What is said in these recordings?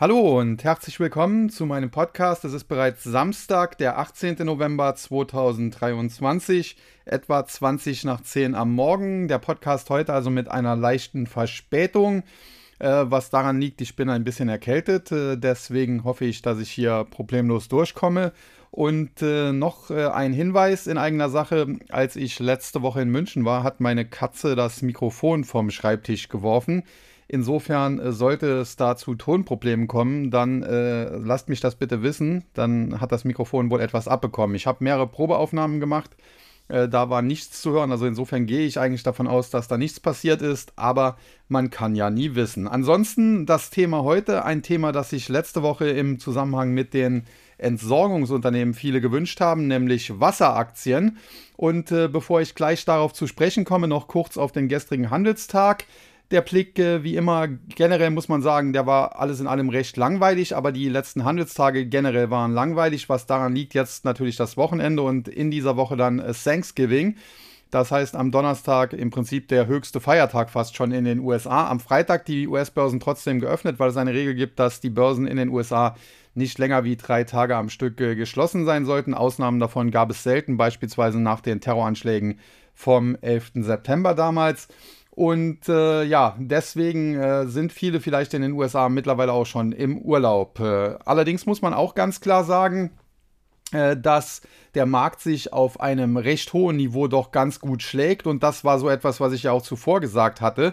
Hallo und herzlich willkommen zu meinem Podcast. Es ist bereits Samstag, der 18. November 2023, etwa 20 nach 10 am Morgen. Der Podcast heute also mit einer leichten Verspätung, äh, was daran liegt, ich bin ein bisschen erkältet. Äh, deswegen hoffe ich, dass ich hier problemlos durchkomme. Und äh, noch ein Hinweis in eigener Sache. Als ich letzte Woche in München war, hat meine Katze das Mikrofon vom Schreibtisch geworfen. Insofern äh, sollte es da zu Tonproblemen kommen, dann äh, lasst mich das bitte wissen. Dann hat das Mikrofon wohl etwas abbekommen. Ich habe mehrere Probeaufnahmen gemacht. Äh, da war nichts zu hören. Also insofern gehe ich eigentlich davon aus, dass da nichts passiert ist. Aber man kann ja nie wissen. Ansonsten das Thema heute, ein Thema, das sich letzte Woche im Zusammenhang mit den Entsorgungsunternehmen viele gewünscht haben, nämlich Wasseraktien. Und äh, bevor ich gleich darauf zu sprechen komme, noch kurz auf den gestrigen Handelstag der Blick, äh, wie immer, generell muss man sagen, der war alles in allem recht langweilig, aber die letzten Handelstage generell waren langweilig, was daran liegt jetzt natürlich das Wochenende und in dieser Woche dann äh, Thanksgiving. Das heißt, am Donnerstag im Prinzip der höchste Feiertag fast schon in den USA. Am Freitag die US-Börsen trotzdem geöffnet, weil es eine Regel gibt, dass die Börsen in den USA nicht länger wie drei Tage am Stück äh, geschlossen sein sollten. Ausnahmen davon gab es selten, beispielsweise nach den Terroranschlägen vom 11. September damals. Und äh, ja, deswegen äh, sind viele vielleicht in den USA mittlerweile auch schon im Urlaub. Äh, allerdings muss man auch ganz klar sagen, äh, dass der Markt sich auf einem recht hohen Niveau doch ganz gut schlägt. Und das war so etwas, was ich ja auch zuvor gesagt hatte.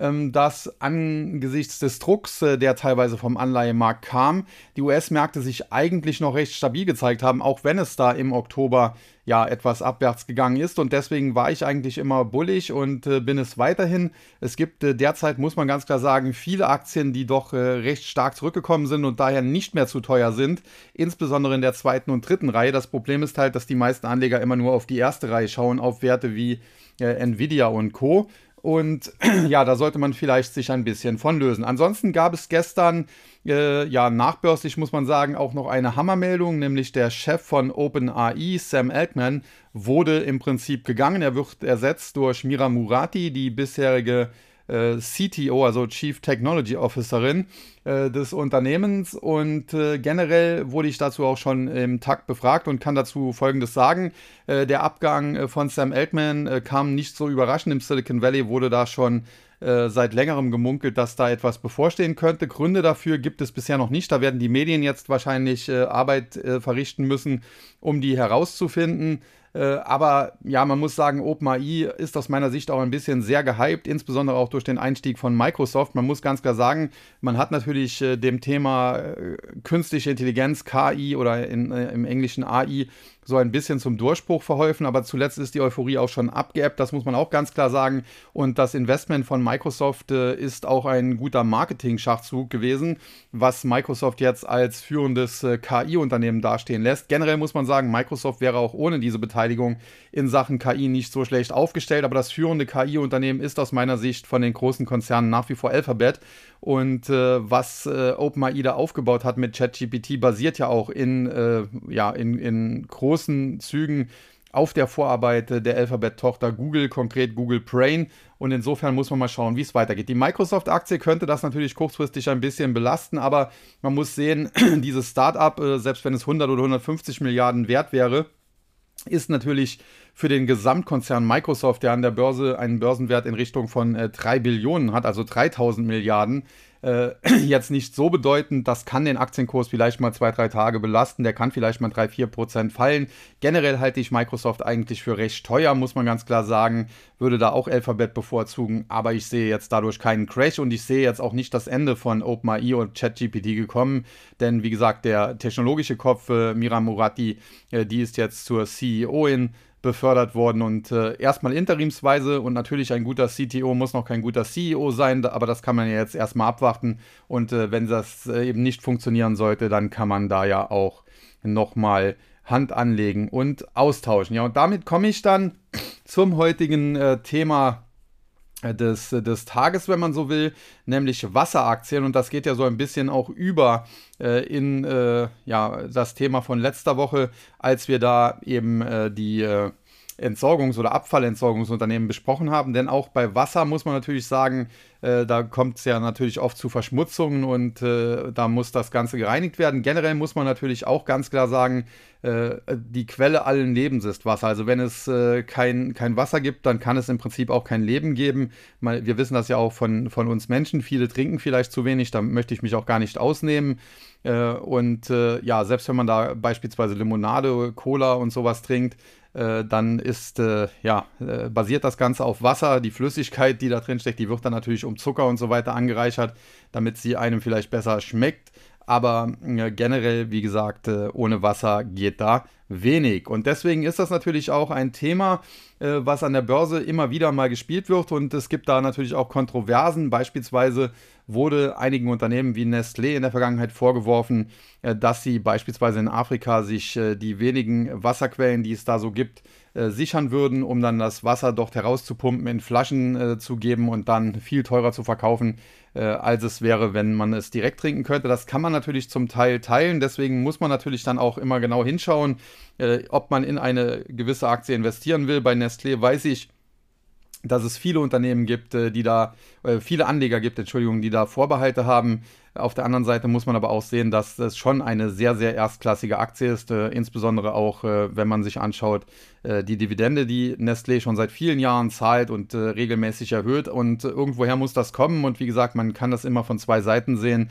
Ähm, dass angesichts des Drucks, äh, der teilweise vom Anleihemarkt kam, die US-Märkte sich eigentlich noch recht stabil gezeigt haben, auch wenn es da im Oktober ja etwas abwärts gegangen ist. Und deswegen war ich eigentlich immer bullig und äh, bin es weiterhin. Es gibt äh, derzeit, muss man ganz klar sagen, viele Aktien, die doch recht stark zurückgekommen sind und daher nicht mehr zu teuer sind, insbesondere in der zweiten und dritten Reihe. Das Problem ist halt, dass die meisten Anleger immer nur auf die erste Reihe schauen, auf Werte wie Nvidia und Co. Und ja, da sollte man vielleicht sich ein bisschen von lösen. Ansonsten gab es gestern, äh, ja, nachbörslich muss man sagen, auch noch eine Hammermeldung, nämlich der Chef von OpenAI, Sam Altman, wurde im Prinzip gegangen. Er wird ersetzt durch Mira Murati, die bisherige äh, CTO, also Chief Technology Officerin äh, des Unternehmens. Und äh, generell wurde ich dazu auch schon im Takt befragt und kann dazu Folgendes sagen. Äh, der Abgang äh, von Sam Altman äh, kam nicht so überraschend. Im Silicon Valley wurde da schon seit längerem gemunkelt, dass da etwas bevorstehen könnte. Gründe dafür gibt es bisher noch nicht. Da werden die Medien jetzt wahrscheinlich Arbeit verrichten müssen, um die herauszufinden. Äh, aber ja, man muss sagen, OpenAI ist aus meiner Sicht auch ein bisschen sehr gehypt, insbesondere auch durch den Einstieg von Microsoft. Man muss ganz klar sagen, man hat natürlich äh, dem Thema äh, künstliche Intelligenz, KI oder in, im Englischen AI so ein bisschen zum Durchbruch verholfen, aber zuletzt ist die Euphorie auch schon abgeebbt, das muss man auch ganz klar sagen. Und das Investment von Microsoft äh, ist auch ein guter Marketing-Schachzug gewesen, was Microsoft jetzt als führendes äh, KI-Unternehmen dastehen lässt. Generell muss man sagen, Microsoft wäre auch ohne diese Beteiligung in Sachen KI nicht so schlecht aufgestellt, aber das führende KI-Unternehmen ist aus meiner Sicht von den großen Konzernen nach wie vor Alphabet. Und äh, was äh, OpenAI aufgebaut hat mit ChatGPT, basiert ja auch in, äh, ja, in, in großen Zügen auf der Vorarbeit der Alphabet-Tochter Google, konkret Google Brain. Und insofern muss man mal schauen, wie es weitergeht. Die Microsoft-Aktie könnte das natürlich kurzfristig ein bisschen belasten, aber man muss sehen, dieses Startup, äh, selbst wenn es 100 oder 150 Milliarden wert wäre, ist natürlich für den Gesamtkonzern Microsoft, der an der Börse einen Börsenwert in Richtung von äh, 3 Billionen hat, also 3000 Milliarden, äh, jetzt nicht so bedeutend. Das kann den Aktienkurs vielleicht mal zwei, drei Tage belasten. Der kann vielleicht mal drei, vier Prozent fallen. Generell halte ich Microsoft eigentlich für recht teuer, muss man ganz klar sagen. Würde da auch Alphabet bevorzugen, aber ich sehe jetzt dadurch keinen Crash und ich sehe jetzt auch nicht das Ende von OpenAI und ChatGPT gekommen. Denn wie gesagt, der technologische Kopf äh, Mira Murati, äh, die ist jetzt zur CEO in befördert worden und äh, erstmal interimsweise und natürlich ein guter CTO muss noch kein guter CEO sein, aber das kann man ja jetzt erstmal abwarten und äh, wenn das äh, eben nicht funktionieren sollte, dann kann man da ja auch nochmal Hand anlegen und austauschen. Ja, und damit komme ich dann zum heutigen äh, Thema des, des Tages, wenn man so will, nämlich Wasseraktien. Und das geht ja so ein bisschen auch über äh, in äh, ja, das Thema von letzter Woche, als wir da eben äh, die äh, Entsorgungs- oder Abfallentsorgungsunternehmen besprochen haben. Denn auch bei Wasser muss man natürlich sagen, äh, da kommt es ja natürlich oft zu Verschmutzungen und äh, da muss das Ganze gereinigt werden. Generell muss man natürlich auch ganz klar sagen, äh, die Quelle allen Lebens ist Wasser. Also wenn es äh, kein, kein Wasser gibt, dann kann es im Prinzip auch kein Leben geben. Mal, wir wissen das ja auch von, von uns Menschen. Viele trinken vielleicht zu wenig, da möchte ich mich auch gar nicht ausnehmen. Äh, und äh, ja, selbst wenn man da beispielsweise Limonade, Cola und sowas trinkt, äh, dann ist, äh, ja, äh, basiert das Ganze auf Wasser. Die Flüssigkeit, die da drin steckt, die wird dann natürlich um Zucker und so weiter angereichert, damit sie einem vielleicht besser schmeckt. Aber äh, generell, wie gesagt, ohne Wasser geht da wenig. Und deswegen ist das natürlich auch ein Thema, was an der Börse immer wieder mal gespielt wird. Und es gibt da natürlich auch Kontroversen. Beispielsweise wurde einigen Unternehmen wie Nestlé in der Vergangenheit vorgeworfen, äh, dass sie beispielsweise in Afrika sich äh, die wenigen Wasserquellen, die es da so gibt, äh, sichern würden, um dann das Wasser dort herauszupumpen, in Flaschen zu geben und dann viel teurer zu verkaufen, als es wäre, wenn man es direkt trinken könnte. Das kann man natürlich zum Teil teilen, deswegen muss man natürlich dann auch immer genau hinschauen, ob man in eine gewisse Aktie investieren will. Bei Nestlé weiß ich, dass es viele Unternehmen gibt, äh, die da, äh, viele Anleger gibt, Entschuldigung, die da Vorbehalte haben. Auf der anderen Seite muss man aber auch sehen, dass das schon eine sehr, sehr erstklassige Aktie ist, äh, insbesondere auch, äh, wenn man sich anschaut, äh, die Dividende, die Nestlé schon seit vielen Jahren zahlt und äh, regelmäßig erhöht. Und irgendwoher muss das kommen. Und wie gesagt, man kann das immer von zwei Seiten sehen.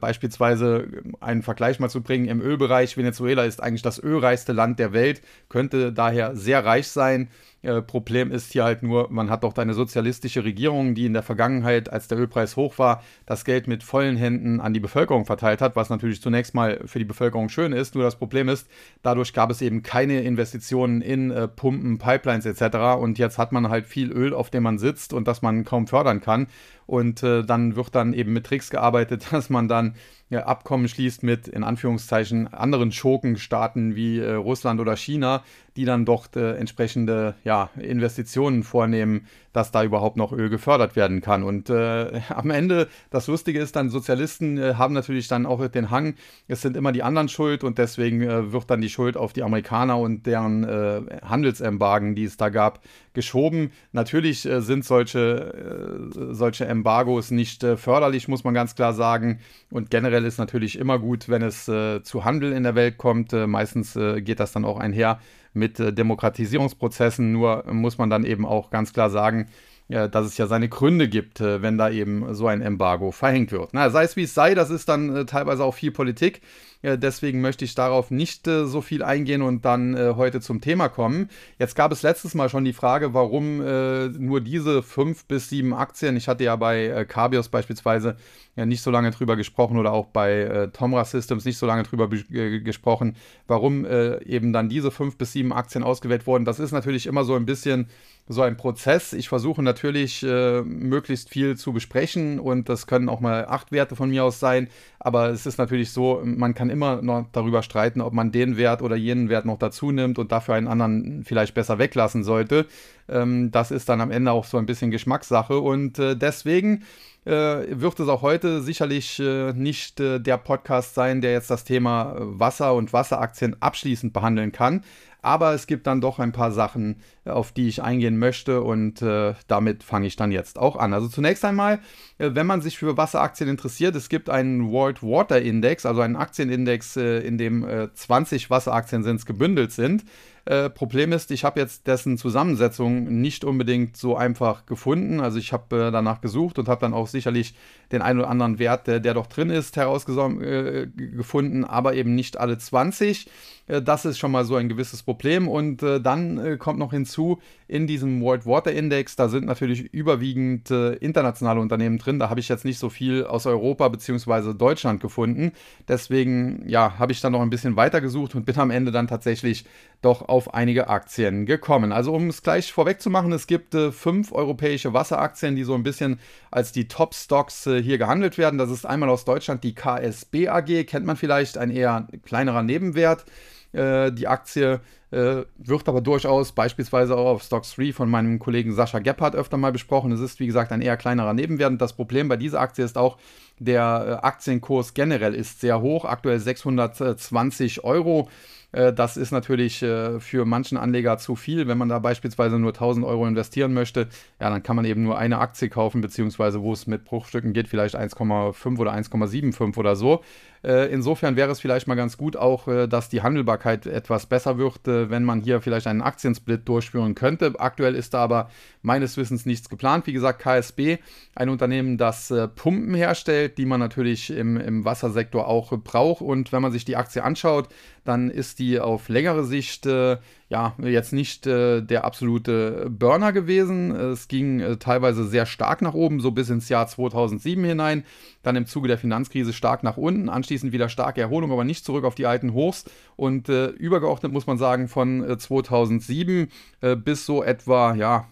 beispielsweise einen Vergleich mal zu bringen, im Ölbereich, Venezuela ist eigentlich das ölreichste Land der Welt, könnte daher sehr reich sein. Äh, Problem ist hier halt nur, man hat doch eine sozialistische Regierung, die in der Vergangenheit, als der Ölpreis hoch war, das Geld mit vollen Händen an die Bevölkerung verteilt hat, was natürlich zunächst mal für die Bevölkerung schön ist. Nur das Problem ist, dadurch gab es eben keine Investitionen in äh, Pumpen, Pipelines etc. Und jetzt hat man halt viel Öl, auf dem man sitzt und das man kaum fördern kann. Und äh, dann wird dann eben mit Tricks gearbeitet, dass man dann ja, Abkommen schließt mit in Anführungszeichen anderen Schurkenstaaten wie äh, Russland oder China, die dann dort äh, entsprechende ja, Investitionen vornehmen, dass da überhaupt noch Öl gefördert werden kann. Und äh, am Ende, das Lustige ist dann, Sozialisten äh, haben natürlich dann auch den Hang, es sind immer die anderen schuld und deswegen äh, wird dann die Schuld auf die Amerikaner und deren äh, Handelsembargen, die es da gab, geschoben. Natürlich sind solche, solche Embargos nicht förderlich, muss man ganz klar sagen. Und generell ist natürlich immer gut, wenn es zu Handel in der Welt kommt. meistens geht das dann auch einher mit äh, Demokratisierungsprozessen. Nur muss man dann eben auch ganz klar sagen, äh, dass es ja seine Gründe gibt, äh, wenn da eben so ein Embargo verhängt wird. Na, sei es wie es sei, das ist dann äh, teilweise auch viel Politik. Deswegen möchte ich darauf nicht so viel eingehen und dann heute zum Thema kommen. Jetzt gab es letztes Mal schon die Frage, warum nur diese fünf bis sieben Aktien. Ich hatte ja bei Cabios beispielsweise ja nicht so lange drüber gesprochen oder auch bei Tomra Systems nicht so lange drüber gesprochen, warum eben dann diese fünf bis sieben Aktien ausgewählt wurden. Das ist natürlich immer so ein bisschen so ein Prozess. Ich versuche natürlich äh, möglichst viel zu besprechen und das können auch mal acht Werte von mir aus sein. Aber es ist natürlich so, man kann immer noch darüber streiten, ob man den Wert oder jenen Wert noch dazu nimmt und dafür einen anderen vielleicht besser weglassen sollte. Ähm, das ist dann am Ende auch so ein bisschen Geschmackssache und äh, deswegen wird es auch heute sicherlich äh, nicht äh, der Podcast sein, der jetzt das Thema Wasser und Wasseraktien abschließend behandeln kann. Aber es gibt dann doch ein paar Sachen, auf die ich eingehen möchte und äh, damit fange ich dann jetzt auch an. Also zunächst einmal, äh, wenn man sich für Wasseraktien interessiert, es gibt einen World Water Index, also einen Aktienindex, äh, in dem 20 äh, Wasseraktien sind, gebündelt sind. Äh, Problem ist, ich habe jetzt dessen Zusammensetzung nicht unbedingt so einfach gefunden. Also ich habe äh, danach gesucht und habe dann auch sicherlich den einen oder anderen Wert, der, der doch drin ist, herausgefunden, äh, aber eben nicht alle 20. Äh, das ist schon mal so ein gewisses Problem. Und dann kommt noch hinzu, in diesem World Water Index, da sind natürlich überwiegend internationale Unternehmen drin. Da habe ich jetzt nicht so viel aus Europa bzw. Deutschland gefunden. Deswegen, ja, habe ich dann noch ein bisschen weiter gesucht und bin am Ende dann tatsächlich doch auf einige Aktien gekommen. Also um es gleich vorweg zu machen, es gibt äh, fünf europäische Wasseraktien, die so ein bisschen als die Top-Stocks äh, hier gehandelt werden. Das ist einmal aus Deutschland die KSB AG, kennt man vielleicht, ein eher kleinerer Nebenwert. Äh, die Aktie äh, wird aber durchaus beispielsweise auch auf Stock 3 von meinem Kollegen Sascha Gebhardt öfter mal besprochen. Es ist, wie gesagt, ein eher kleinerer Nebenwert. Das Problem bei dieser Aktie ist auch, Der Aktienkurs generell ist sehr hoch, aktuell 620 Euro. Äh, das ist natürlich äh, für manchen Anleger zu viel. Wenn man da beispielsweise nur 1000 Euro investieren möchte, ja, dann kann man eben nur eine Aktie kaufen, beziehungsweise wo es mit Bruchstücken geht, vielleicht 1,5 oder 1,75 oder so. Äh, insofern wäre es vielleicht mal ganz gut auch, dass die Handelbarkeit etwas besser wird, wenn man hier vielleicht einen Aktiensplit durchführen könnte. Aktuell ist da aber meines Wissens nichts geplant. Wie gesagt, KSB, ein Unternehmen, das Pumpen herstellt, die man natürlich im, im Wassersektor auch braucht. Und wenn man sich die Aktie anschaut, dann ist die auf längere Sicht äh, ja jetzt nicht äh, der absolute Burner gewesen. Es ging äh, teilweise sehr stark nach oben, so bis ins Jahr 2007 hinein. Dann im Zuge der Finanzkrise stark nach unten, anschließend wieder starke Erholung, aber nicht zurück auf die alten Hochs. Und äh, übergeordnet muss man sagen, von 2007 äh, äh, bis so etwa, ja,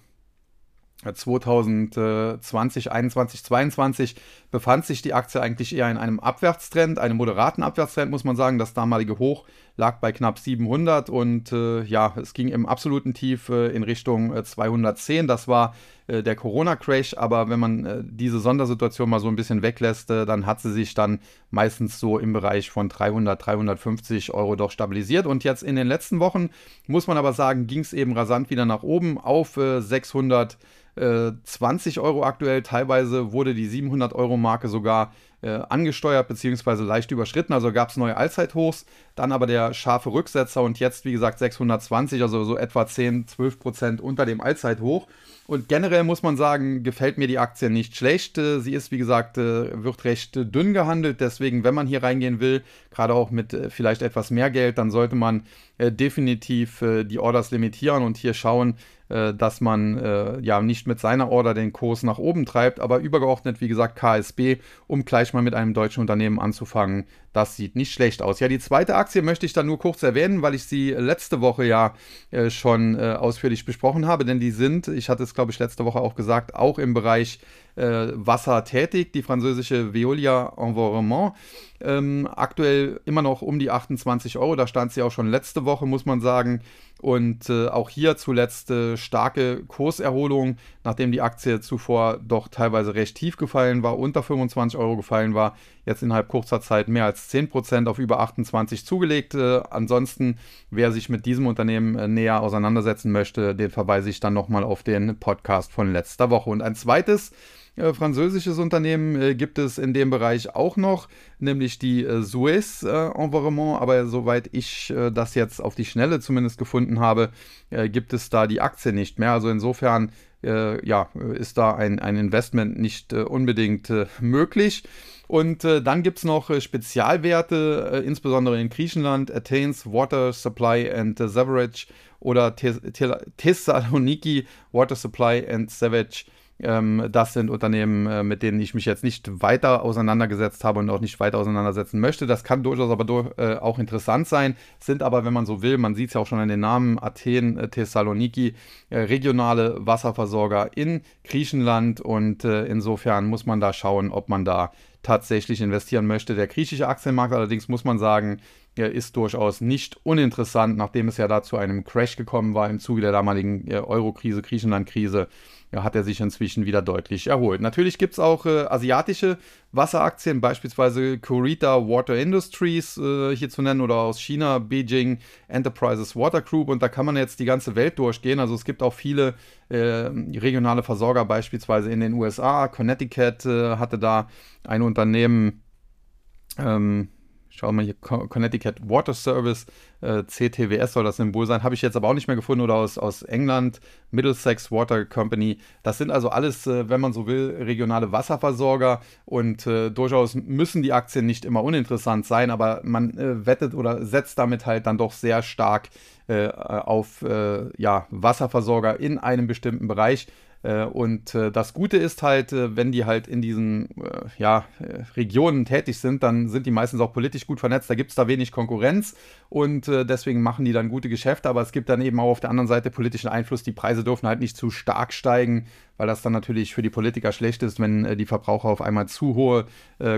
2020, 21, 22 befand sich die Aktie eigentlich eher in einem Abwärtstrend, einem moderaten Abwärtstrend, muss man sagen. Das damalige Hoch lag bei knapp 700 und äh, ja, es ging im absoluten Tief äh, in Richtung äh, 210. Das war äh, der Corona-Crash, aber wenn man äh, diese Sondersituation mal so ein bisschen weglässt, äh, dann hat sie sich dann meistens so im Bereich von 300, 350 Euro doch stabilisiert. Und jetzt in den letzten Wochen, muss man aber sagen, ging es eben rasant wieder nach oben auf 600. 20 Euro aktuell. Teilweise wurde die 700 Euro Marke sogar äh, angesteuert bzw. leicht überschritten. Also gab es neue Allzeithochs, dann aber der scharfe Rücksetzer und jetzt, wie gesagt, 620, also so etwa 10, 12 Prozent unter dem Allzeithoch. Und generell muss man sagen, gefällt mir die Aktie nicht schlecht. Äh, sie ist, wie gesagt, äh, wird recht dünn gehandelt. Deswegen, wenn man hier reingehen will, gerade auch mit vielleicht etwas mehr Geld, dann sollte man definitiv die Orders limitieren und hier schauen, dass man ja nicht mit seiner Order den Kurs nach oben treibt, aber übergeordnet, wie gesagt, KSB, um gleich mal mit einem deutschen Unternehmen anzufangen. Das sieht nicht schlecht aus. Ja, die zweite Aktie möchte ich dann nur kurz erwähnen, weil ich sie letzte Woche ja schon ausführlich besprochen habe, denn die sind, ich hatte es glaube ich, letzte Woche auch gesagt, auch im Bereich äh, Wasser tätig, die französische Veolia Environnement. Ähm, aktuell immer noch um die 28 Euro, da stand sie auch schon letzte Woche, muss man sagen. Und äh, auch hier zuletzt äh, starke Kurserholung, nachdem die Aktie zuvor doch teilweise recht tief gefallen war, unter 25 Euro gefallen war. Jetzt innerhalb kurzer Zeit mehr als 10% auf über 28 zugelegt. Äh, ansonsten, wer sich mit diesem Unternehmen äh, näher auseinandersetzen möchte, den verweise ich dann nochmal auf den Podcast von letzter Woche. Und ein zweites äh, französisches Unternehmen äh, gibt es in dem Bereich auch noch, nämlich die äh, Suez äh, Environnement. Aber soweit ich äh, das jetzt auf die Schnelle zumindest gefunden habe, gibt es da die Aktie nicht mehr. Also insofern ja, ist da ein, ein Investment nicht unbedingt möglich. Und äh, dann gibt es noch äh, Spezialwerte, äh, insbesondere in Griechenland, Athens Water Supply and Sewerage oder Thessaloniki Water Supply and Savage ähm, das sind Unternehmen, äh, mit denen ich mich jetzt nicht weiter auseinandergesetzt habe und auch nicht weiter auseinandersetzen möchte. Das kann durchaus aber durch, äh, auch interessant sein, sind aber, wenn man so will, man sieht es ja auch schon an den Namen Athen, äh, Thessaloniki, äh, regionale Wasserversorger in Griechenland und äh, insofern muss man da schauen, ob man da tatsächlich investieren möchte. Der griechische Aktienmarkt allerdings muss man sagen, ist durchaus nicht uninteressant, nachdem es ja da zu einem Crash gekommen war im Zuge der damaligen äh, Euro-Krise, Griechenland-Krise ja, hat er sich inzwischen wieder deutlich erholt. Natürlich gibt es auch äh, asiatische Wasseraktien, beispielsweise Kurita Water Industries äh, hier zu nennen oder aus China Beijing Enterprises Water Group und da kann man jetzt die ganze Welt durchgehen. Also es gibt auch viele äh, regionale Versorger, beispielsweise in den USA. Connecticut äh, hatte da ein Unternehmen, ähm, Schau mal hier, Connecticut Water Service, äh, CTWS soll das Symbol sein. Habe ich jetzt aber auch nicht mehr gefunden oder aus, aus England, Middlesex Water Company. Das sind also alles, äh, wenn man so will, regionale Wasserversorger und äh, durchaus müssen die Aktien nicht immer uninteressant sein, aber man äh, wettet oder setzt damit halt dann doch sehr stark äh, auf äh, ja, Wasserversorger in einem bestimmten Bereich. Äh, und äh, das Gute ist halt, äh, wenn die halt in diesen ja, Regionen tätig sind, dann sind die meistens auch politisch gut vernetzt. Da gibt es da wenig Konkurrenz und deswegen machen die dann gute Geschäfte. Aber es gibt dann eben auch auf der anderen Seite politischen Einfluss. Die Preise dürfen halt nicht zu stark steigen, weil das dann natürlich für die Politiker schlecht ist, wenn die Verbraucher auf einmal zu hohe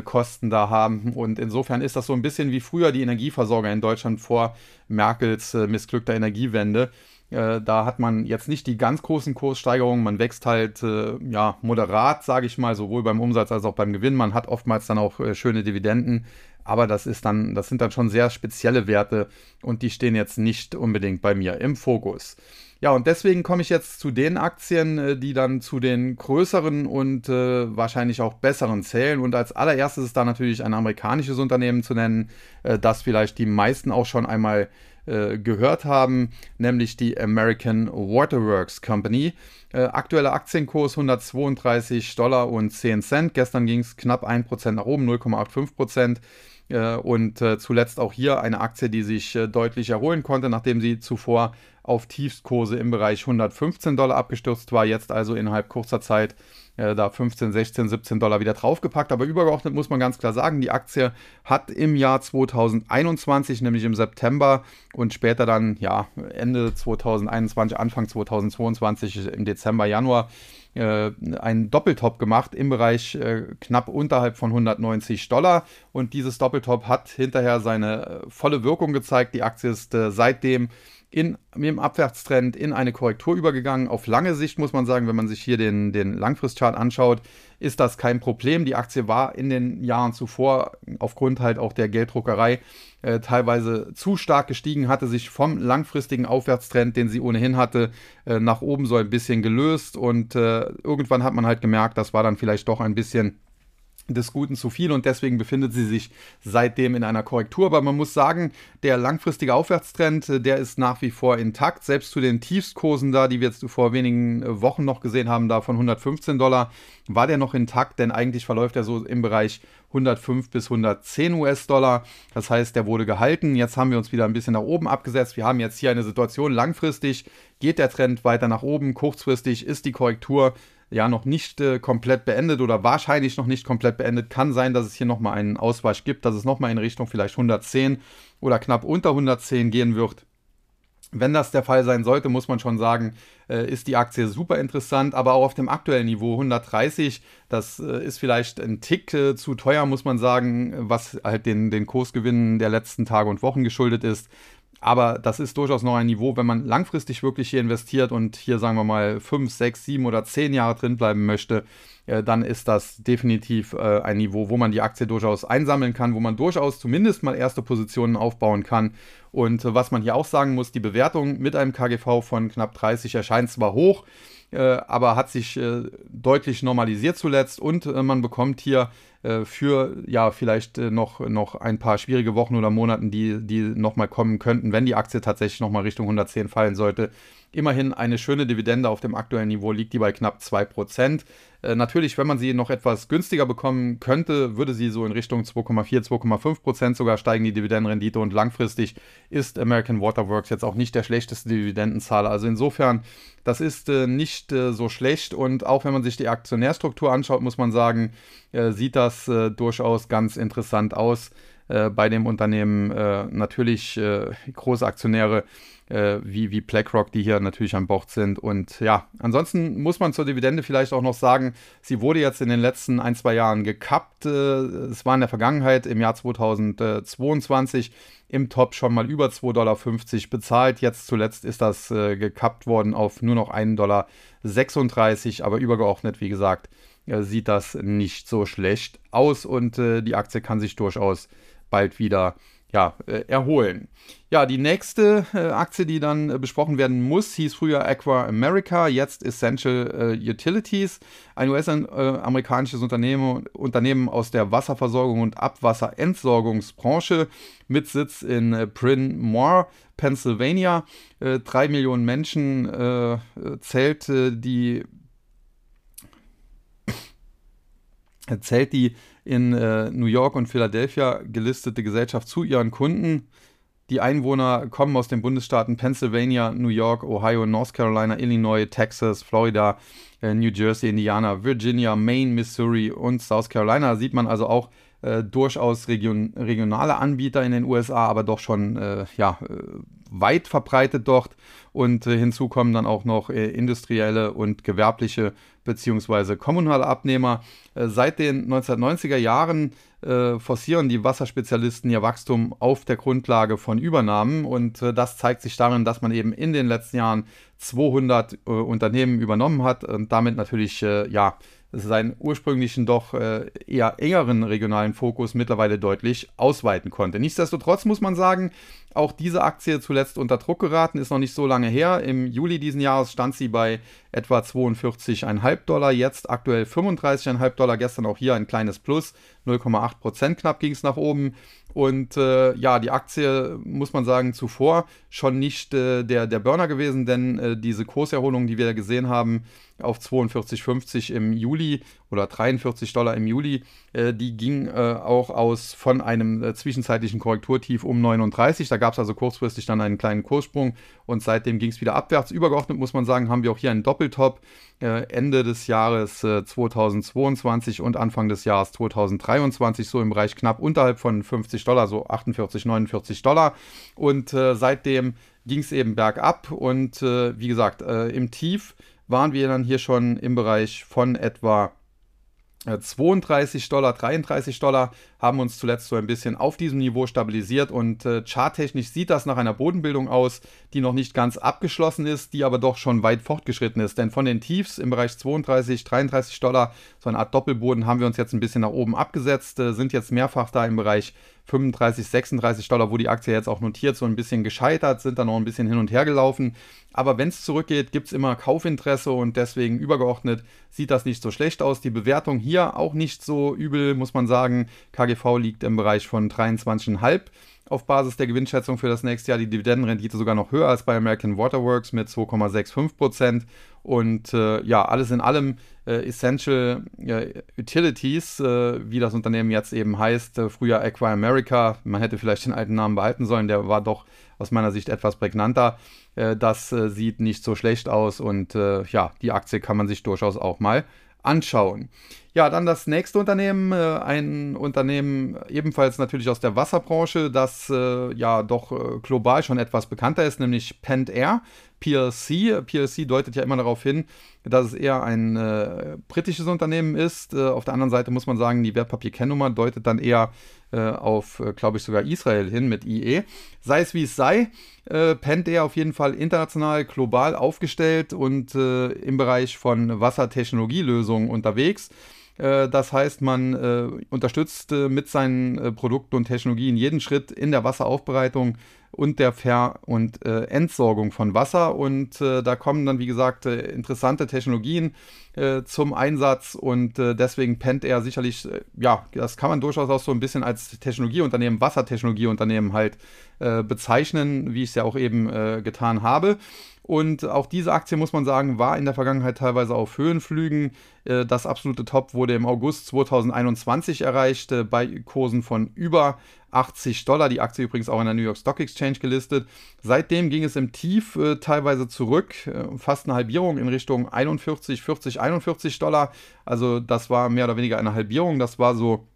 Kosten da haben. Und insofern ist das so ein bisschen wie früher die Energieversorger in Deutschland vor Merkels missglückter Energiewende Äh, da hat man jetzt nicht die ganz großen Kurssteigerungen. Man wächst halt äh, ja moderat, sage ich mal, sowohl beim Umsatz als auch beim Gewinn. Man hat oftmals dann auch äh, schöne Dividenden. Aber das ist dann, das sind dann schon sehr spezielle Werte und die stehen jetzt nicht unbedingt bei mir im Fokus. Ja, und deswegen komme ich jetzt zu den Aktien, äh, die dann zu den größeren und äh, wahrscheinlich auch besseren zählen. Und als allererstes ist da natürlich ein amerikanisches Unternehmen zu nennen, äh, das vielleicht die meisten auch schon einmal äh, gehört haben, nämlich die American Waterworks Company. Äh, aktueller Aktienkurs 132 Dollar und 10 Cent. Gestern ging es knapp 1% nach oben, 0,85 Prozent. Äh, und äh, zuletzt auch hier eine Aktie, die sich deutlich erholen konnte, nachdem sie zuvor auf Tiefstkurse im Bereich 115 Dollar abgestürzt war, jetzt also innerhalb kurzer Zeit da 15, 16, 17 Dollar wieder draufgepackt. Aber übergeordnet muss man ganz klar sagen, die Aktie hat im Jahr 2021, nämlich im September und später dann ja Ende 2021, Anfang 2022 im Dezember, Januar äh, einen Doppeltop gemacht im Bereich äh, knapp unterhalb von 190 Dollar. Und dieses Doppeltop hat hinterher seine äh, volle Wirkung gezeigt. Die Aktie ist äh, seitdem in, im Abwärtstrend in eine Korrektur übergegangen. Auf lange Sicht muss man sagen, wenn man sich hier den, den Langfristchart anschaut, ist das kein Problem. Die Aktie war in den Jahren zuvor aufgrund halt auch der Gelddruckerei äh, teilweise zu stark gestiegen, hatte sich vom langfristigen Aufwärtstrend, den sie ohnehin hatte, äh, nach oben so ein bisschen gelöst und äh, irgendwann hat man halt gemerkt, das war dann vielleicht doch ein bisschen des Guten zu viel und deswegen befindet sie sich seitdem in einer Korrektur. Aber man muss sagen, der langfristige Aufwärtstrend, äh, der ist nach wie vor intakt. Selbst zu den Tiefstkursen da, die wir jetzt vor wenigen äh, Wochen noch gesehen haben, da von 115 Dollar, war der noch intakt, denn eigentlich verläuft er so im Bereich 105 bis 110 US-Dollar. Das heißt, der wurde gehalten. Jetzt haben wir uns wieder ein bisschen nach oben abgesetzt. Wir haben jetzt hier eine Situation, langfristig geht der Trend weiter nach oben, kurzfristig ist die Korrektur ja noch nicht äh, komplett beendet oder wahrscheinlich noch nicht komplett beendet. Kann sein, dass es hier nochmal einen Ausweich gibt, dass es nochmal in Richtung vielleicht 110 oder knapp unter 110 gehen wird. Wenn das der Fall sein sollte, muss man schon sagen, äh, ist die Aktie super interessant, aber auch auf dem aktuellen Niveau 130, das äh, ist vielleicht ein Tick äh, zu teuer, muss man sagen, was halt den, den Kursgewinnen der letzten Tage und Wochen geschuldet ist. Aber das ist durchaus noch ein Niveau, wenn man langfristig wirklich hier investiert und hier sagen wir mal 5, 6, 7 oder 10 Jahre drin bleiben möchte, äh, dann ist das definitiv äh, ein Niveau, wo man die Aktie durchaus einsammeln kann, wo man durchaus zumindest mal erste Positionen aufbauen kann. Und äh, was man hier auch sagen muss, die Bewertung mit einem KGV von knapp 30 erscheint zwar hoch, aber hat sich äh, deutlich normalisiert zuletzt und äh, man bekommt hier äh, für ja vielleicht äh, noch, noch ein paar schwierige Wochen oder Monaten, die, die nochmal kommen könnten, wenn die Aktie tatsächlich nochmal Richtung 110 fallen sollte. Immerhin eine schöne Dividende auf dem aktuellen Niveau liegt die bei knapp 2%. Äh, natürlich, wenn man sie noch etwas günstiger bekommen könnte, würde sie so in Richtung 2,4, 2,5 Prozent sogar steigen, die Dividendenrendite. Und langfristig ist American Waterworks jetzt auch nicht der schlechteste Dividendenzahler. Also insofern, das ist äh, nicht äh, so schlecht. Und auch wenn man sich die Aktionärstruktur anschaut, muss man sagen, äh, sieht das äh, durchaus ganz interessant aus äh, bei dem Unternehmen. natürlich große Aktionäre äh, wie, wie BlackRock, die hier natürlich an Bord sind. Und ja, ansonsten muss man zur Dividende vielleicht auch noch sagen, sie wurde jetzt in den letzten ein, zwei Jahren gekappt. Äh, es war in der Vergangenheit im Jahr 2022 im Top schon mal über 2,50 Dollar bezahlt. Jetzt zuletzt ist das äh, gekappt worden auf nur noch 1,36 Dollar. Aber übergeordnet, wie gesagt, äh, sieht das nicht so schlecht aus und äh, die Aktie kann sich durchaus bald wieder ja, äh, erholen. Ja, die nächste äh, Aktie, die dann äh, besprochen werden muss, hieß früher Aqua America, jetzt Essential äh, Utilities, ein US-amerikanisches Unternehmen, Unternehmen aus der Wasserversorgung und Abwasserentsorgungsbranche mit Sitz in äh, Bryn Mawr, Pennsylvania. Äh, drei Millionen Menschen zählt die zählt die in äh, New York und Philadelphia gelistete Gesellschaft zu ihren Kunden. Die Einwohner kommen aus den Bundesstaaten Pennsylvania, New York, Ohio, North Carolina, Illinois, Texas, Florida, äh, New Jersey, Indiana, Virginia, Maine, Missouri und South Carolina. Da sieht man also auch äh, durchaus region, regionale Anbieter in den USA, aber doch schon äh, ja, äh, weit verbreitet dort. Und äh, hinzu kommen dann auch noch äh, industrielle und gewerbliche bzw. kommunale Abnehmer. Äh, seit den 1990er Jahren äh, forcieren die Wasserspezialisten ihr Wachstum auf der Grundlage von Übernahmen und äh, das zeigt sich darin, dass man eben in den letzten Jahren 200 äh, Unternehmen übernommen hat und damit natürlich ja seinen ursprünglichen doch äh, eher engeren regionalen Fokus mittlerweile deutlich ausweiten konnte. Nichtsdestotrotz muss man sagen, auch diese Aktie zuletzt unter Druck geraten, ist noch nicht so lange her. Im Juli diesen Jahres stand sie bei etwa 42,5 Dollar, jetzt aktuell 35,5 Dollar, gestern auch hier ein kleines Plus, 0,8 Prozent knapp ging es nach oben. Und äh, ja, die Aktie, muss man sagen, zuvor schon nicht äh, der, der Burner gewesen, denn äh, diese Kurserholung, die wir gesehen haben, auf 42,50 im Juli oder 43 Dollar im Juli, äh, die ging äh, auch aus von einem äh, zwischenzeitlichen Korrekturtief um 39. Da gab es also kurzfristig dann einen kleinen Kurssprung und seitdem ging es wieder abwärts. Übergeordnet muss man sagen, haben wir auch hier einen Doppeltop äh, Ende des Jahres 2022 äh, und Anfang des Jahres 2023, so im Bereich knapp unterhalb von 50 Dollar, so 48, 49 Dollar. Und äh, seitdem ging es eben bergab und wie gesagt, im Tief waren wir dann hier schon im Bereich von etwa 32 äh, Dollar, 33 Dollar haben uns zuletzt so ein bisschen auf diesem Niveau stabilisiert und äh, charttechnisch sieht das nach einer Bodenbildung aus, die noch nicht ganz abgeschlossen ist, die aber doch schon weit fortgeschritten ist. Denn von den Tiefs im Bereich 32, 33 Dollar, so eine Art Doppelboden, haben wir uns jetzt ein bisschen nach oben abgesetzt, äh, sind jetzt mehrfach da im Bereich 35, 36 Dollar, wo die Aktie jetzt auch notiert, so ein bisschen gescheitert, sind da noch ein bisschen hin und her gelaufen. Aber wenn es zurückgeht, gibt es immer Kaufinteresse und deswegen übergeordnet sieht das nicht so schlecht aus. Die Bewertung hier auch nicht so übel, muss man sagen. KGV liegt im Bereich von 23,5 auf Basis der Gewinnschätzung für das nächste Jahr die Dividendenrendite sogar noch höher als bei American Waterworks mit 2,65 Prozent. Und äh, ja, alles in allem Essential äh, Utilities, äh, wie das Unternehmen jetzt eben heißt, äh, früher Aqua America. Man hätte vielleicht den alten Namen behalten sollen, der war doch aus meiner Sicht etwas prägnanter. Das sieht nicht so schlecht aus und ja, die Aktie kann man sich durchaus auch mal anschauen. Ja, dann das nächste Unternehmen, ein Unternehmen ebenfalls natürlich aus der Wasserbranche, das ja doch global schon etwas bekannter ist, nämlich Pent Air. PLC. PLC deutet ja immer darauf hin, dass es eher ein äh, britisches Unternehmen ist. Äh, auf der anderen Seite muss man sagen, die Wertpapierkennnummer deutet dann eher äh, auf, äh, glaube ich, sogar Israel hin mit IE. Sei es wie es sei, äh, Pentair auf jeden Fall international, global aufgestellt und äh, im Bereich von Wassertechnologielösungen unterwegs. Äh, das heißt, man äh, unterstützt äh, mit seinen Produkten und Technologien jeden Schritt in der Wasseraufbereitung und der Ver- und Entsorgung von Wasser. Und da kommen dann, wie gesagt, interessante Technologien zum Einsatz und deswegen pennt er sicherlich, ja, das kann man durchaus auch so ein bisschen als Technologieunternehmen, Wassertechnologieunternehmen halt bezeichnen, wie ich es ja auch eben getan habe. Und auch diese Aktie, muss man sagen, war in der Vergangenheit teilweise auf Höhenflügen. Äh, das absolute Top wurde im August 2021 erreicht, äh, bei Kursen von über 80 Dollar. Die Aktie übrigens auch in der New York Stock Exchange gelistet. Seitdem ging es im Tief äh, teilweise zurück, fast eine Halbierung in Richtung 41, 40, 41 Dollar. Also das war mehr oder weniger eine Halbierung. Das war so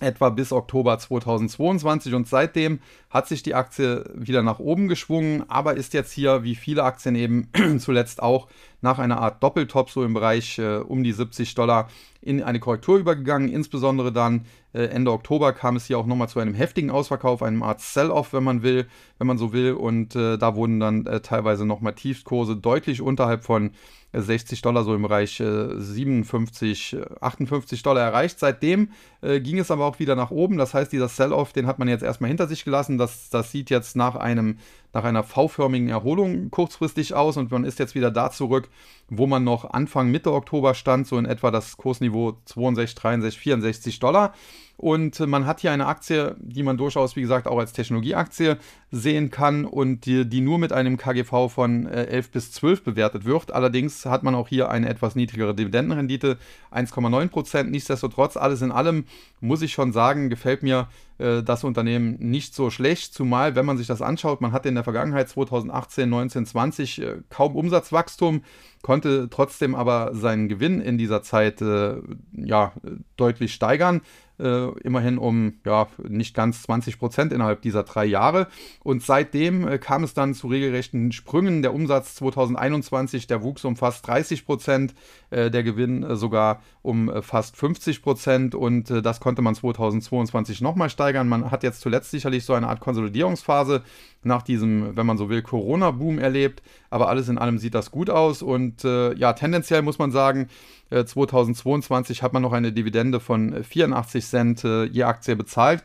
etwa bis Oktober 2022 und seitdem hat sich die Aktie wieder nach oben geschwungen, aber ist jetzt hier wie viele Aktien eben zuletzt auch nach einer Art Doppeltop so im Bereich äh, um die 70 Dollar in eine Korrektur übergegangen. Insbesondere dann äh, Ende Oktober kam es hier auch nochmal zu einem heftigen Ausverkauf, einem Art Sell-off, wenn man will, wenn man so will. Und äh, da wurden dann äh, teilweise nochmal Tiefstkurse deutlich unterhalb von 60 Dollar, so im Bereich 57, äh, 58 äh, Dollar erreicht. Seitdem äh, ging es aber auch wieder nach oben. Das heißt, dieser Sell-off, den hat man jetzt erstmal hinter sich gelassen. Das, das sieht jetzt nach einem nach einer V-förmigen Erholung kurzfristig aus und man ist jetzt wieder da zurück, wo man noch Anfang Mitte Oktober stand, so in etwa das Kursniveau 62, 63, 64 Dollar. Und man hat hier eine Aktie, die man durchaus, wie gesagt, auch als Technologieaktie sehen kann und die, die nur mit einem KGV von 11 äh, bis 12 bewertet wird. Allerdings hat man auch hier eine etwas niedrigere Dividendenrendite, 1,9 Prozent. Nichtsdestotrotz, alles in allem muss ich schon sagen, gefällt mir äh, das Unternehmen nicht so schlecht, zumal wenn man sich das anschaut, man hatte in der Vergangenheit 2018, 19, 20 äh, kaum Umsatzwachstum, konnte trotzdem aber seinen Gewinn in dieser Zeit äh, ja, deutlich steigern äh, immerhin um ja, nicht ganz 20 Prozent innerhalb dieser drei Jahre. Und seitdem äh, kam es dann zu regelrechten Sprüngen. Der Umsatz 2021, der wuchs um fast 30 Prozent, äh, der Gewinn äh, sogar um äh, fast 50 Prozent und äh, das konnte man 2022 nochmal steigern. Man hat jetzt zuletzt sicherlich so eine Art Konsolidierungsphase nach diesem, wenn man so will, Corona-Boom erlebt. Aber alles in allem sieht das gut aus und ja, tendenziell muss man sagen, 2022 hat man noch eine Dividende von 84 Cent je Aktie bezahlt.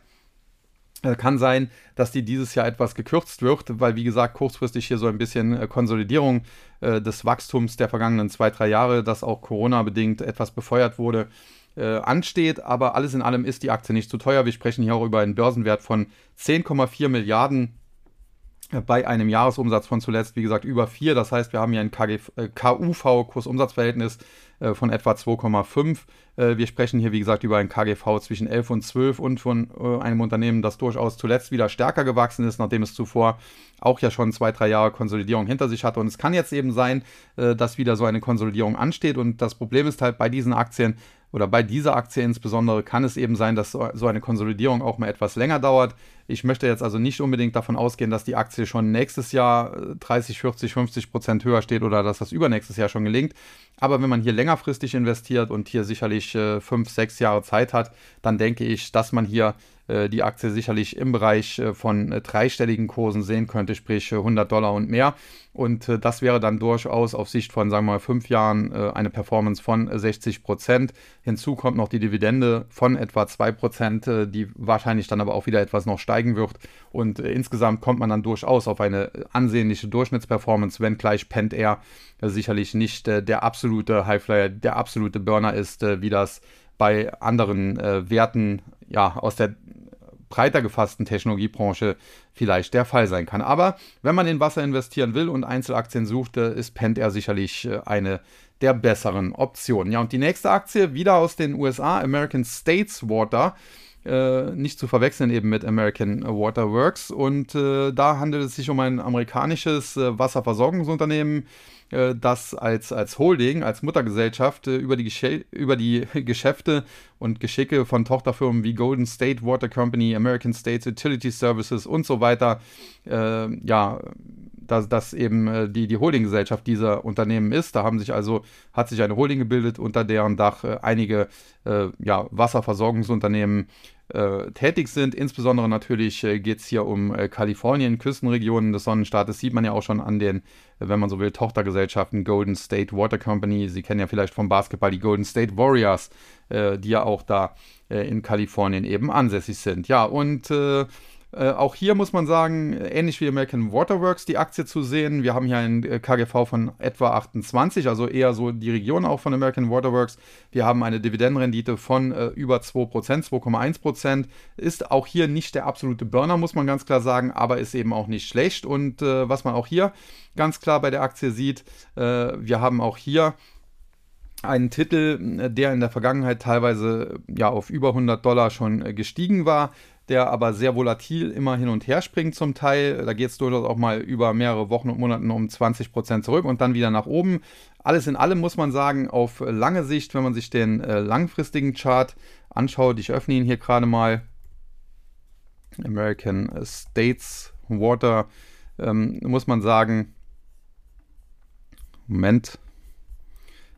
Kann sein, dass die dieses Jahr etwas gekürzt wird, weil wie gesagt kurzfristig hier so ein bisschen Konsolidierung des Wachstums der vergangenen zwei, drei Jahre, das auch Corona-bedingt etwas befeuert wurde, ansteht. Aber alles in allem ist die Aktie nicht zu teuer. Wir sprechen hier auch über einen Börsenwert von 10,4 Milliarden bei einem Jahresumsatz von zuletzt, wie gesagt, über 4. Das heißt, wir haben hier ein KUV, Kursumsatzverhältnis, äh, von etwa 2,5. Äh, wir sprechen hier, wie gesagt, über ein KGV zwischen 11 und 12 und von äh, einem Unternehmen, das durchaus zuletzt wieder stärker gewachsen ist, nachdem es zuvor auch ja schon zwei, drei Jahre Konsolidierung hinter sich hatte. Und es kann jetzt eben sein, dass wieder so eine Konsolidierung ansteht. Und das Problem ist halt bei diesen Aktien, oder bei dieser Aktie insbesondere kann es eben sein, dass so eine Konsolidierung auch mal etwas länger dauert. Ich möchte jetzt also nicht unbedingt davon ausgehen, dass die Aktie schon nächstes Jahr 30, 40, 50 Prozent höher steht oder dass das übernächstes Jahr schon gelingt. Aber wenn man hier längerfristig investiert und hier sicherlich äh, fünf, sechs Jahre Zeit hat, dann denke ich, dass man hier äh, die Aktie sicherlich im Bereich äh, von äh, dreistelligen Kursen sehen könnte, sprich 100 Dollar und mehr. Und das wäre dann durchaus auf Sicht von, sagen wir mal, fünf Jahren eine Performance von 60 Prozent. Hinzu kommt noch die Dividende von etwa 2 Prozent, die wahrscheinlich dann aber auch wieder etwas noch steigen wird. Und insgesamt kommt man dann durchaus auf eine ansehnliche Durchschnittsperformance, wenngleich Pent Air sicherlich nicht der absolute Highflyer, der absolute Burner ist, wie das bei anderen Werten ja, aus der breiter gefassten Technologiebranche vielleicht der Fall sein kann. Aber wenn man in Wasser investieren will und Einzelaktien sucht, äh, ist Pentair sicherlich äh, eine der besseren Optionen. Ja, und die nächste Aktie wieder aus den USA, American States Water. Äh, nicht zu verwechseln eben mit American Water Works. Und äh, da handelt es sich um ein amerikanisches äh, Wasserversorgungsunternehmen, äh, das als, als Holding, als Muttergesellschaft äh, über, die über die Geschäfte und Geschicke von Tochterfirmen wie Golden State Water Company, American States Utility Services und so weiter, ja, dass das eben äh, die, die Holdinggesellschaft dieser Unternehmen ist. Da haben sich also, hat sich eine Holding gebildet, unter deren Dach äh, einige äh, ja, Wasserversorgungsunternehmen tätig sind. Insbesondere natürlich geht es hier um Kalifornien, Küstenregionen des Sonnenstaates. Sieht man ja auch schon an den, wenn man so will, Tochtergesellschaften Golden State Water Company. Sie kennen ja vielleicht vom Basketball die Golden State Warriors, die ja auch da in Kalifornien eben ansässig sind. Ja, und äh, auch hier muss man sagen, ähnlich wie American Waterworks die Aktie zu sehen. Wir haben hier ein äh, KGV von etwa 28, also eher so die Region auch von American Waterworks. Wir haben eine Dividendenrendite von äh, über 2%, 2,1%. Ist auch hier nicht der absolute Burner, muss man ganz klar sagen, aber ist eben auch nicht schlecht. Und äh, was man auch hier ganz klar bei der Aktie sieht, äh, wir haben auch hier einen Titel, der in der Vergangenheit teilweise ja auf über 100 Dollar schon gestiegen war der aber sehr volatil immer hin und her springt zum Teil. Da geht es durchaus auch mal über mehrere Wochen und Monate um 20% zurück und dann wieder nach oben. Alles in allem muss man sagen, auf lange Sicht, wenn man sich den äh, langfristigen Chart anschaut, ich öffne ihn hier gerade mal, American States Water, ähm, muss man sagen, Moment,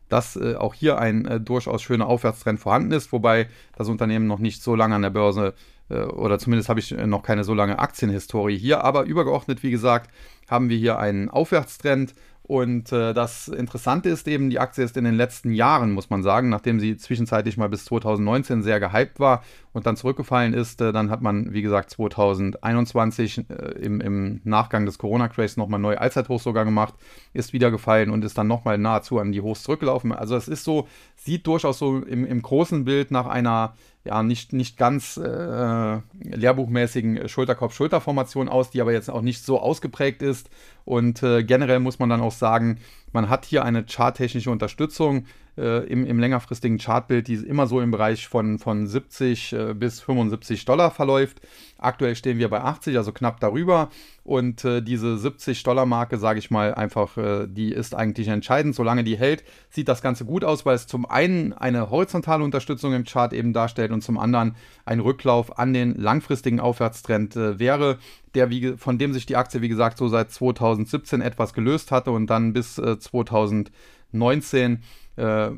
dass äh, auch hier ein äh, durchaus schöner Aufwärtstrend vorhanden ist, wobei das Unternehmen noch nicht so lange an der Börse äh, oder zumindest habe ich äh, noch keine so lange Aktienhistorie hier, aber übergeordnet, wie gesagt, haben wir hier einen Aufwärtstrend und äh, das Interessante ist eben, die Aktie ist in den letzten Jahren, muss man sagen, nachdem sie zwischenzeitlich mal bis 2019 sehr gehypt war und dann zurückgefallen ist, äh, dann hat man, wie gesagt, 2021 äh, im, im, Nachgang des Corona-Craze nochmal neue Allzeithochs sogar gemacht, ist wieder gefallen und ist dann nochmal nahezu an die Hochs zurückgelaufen. Also es ist so, sieht durchaus so im, im großen Bild nach einer ja, nicht, nicht ganz äh, lehrbuchmäßigen Schulterkopf-Schulterformation aus, die aber jetzt auch nicht so ausgeprägt ist. Und äh, generell muss man dann auch sagen, man hat hier eine charttechnische Unterstützung, äh, im, im längerfristigen Chartbild, die immer so im Bereich von, von 70 äh, bis 75 Dollar verläuft. Aktuell stehen wir bei 80, also knapp darüber. Und äh, diese 70 Dollar Marke, sage ich mal einfach, äh, die ist eigentlich entscheidend. Solange die hält, sieht das Ganze gut aus, weil es zum einen eine horizontale Unterstützung im Chart eben darstellt und zum anderen ein Rücklauf an den langfristigen Aufwärtstrend äh, wäre, der wie, von dem sich die Aktie, wie gesagt, so seit 2017 etwas gelöst hatte und dann bis 2019 äh,